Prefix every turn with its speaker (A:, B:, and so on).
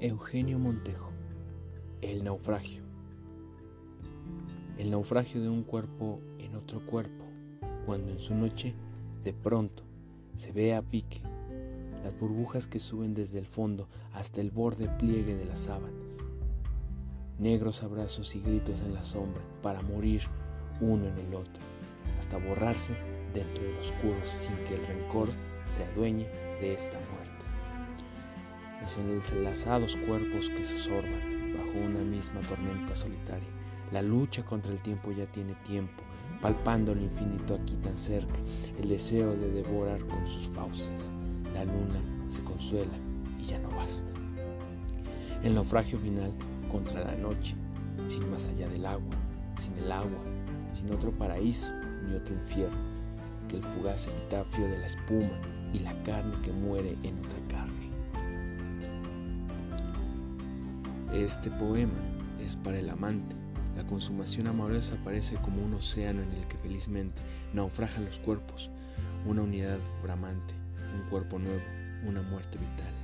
A: Eugenio Montejo. El naufragio. El naufragio de un cuerpo en otro cuerpo, cuando en su noche, de pronto, se ve a pique las burbujas que suben desde el fondo hasta el borde pliegue de las sábanas. Negros abrazos y gritos en la sombra para morir uno en el otro, hasta borrarse dentro del oscuro sin que el rencor se adueñe de esta muerte. Los enlazados cuerpos que se sorban bajo una misma tormenta solitaria. La lucha contra el tiempo ya tiene tiempo, palpando el infinito aquí tan cerca, el deseo de devorar con sus fauces. La luna se consuela y ya no basta. El naufragio final contra la noche, sin más allá del agua, sin el agua, sin otro paraíso ni otro infierno, que el fugaz epitafio de la espuma y la carne que muere en otra carne. Este poema es para el amante. La consumación amorosa parece como un océano en el que felizmente naufragan los cuerpos, una unidad bramante, un cuerpo nuevo, una muerte vital.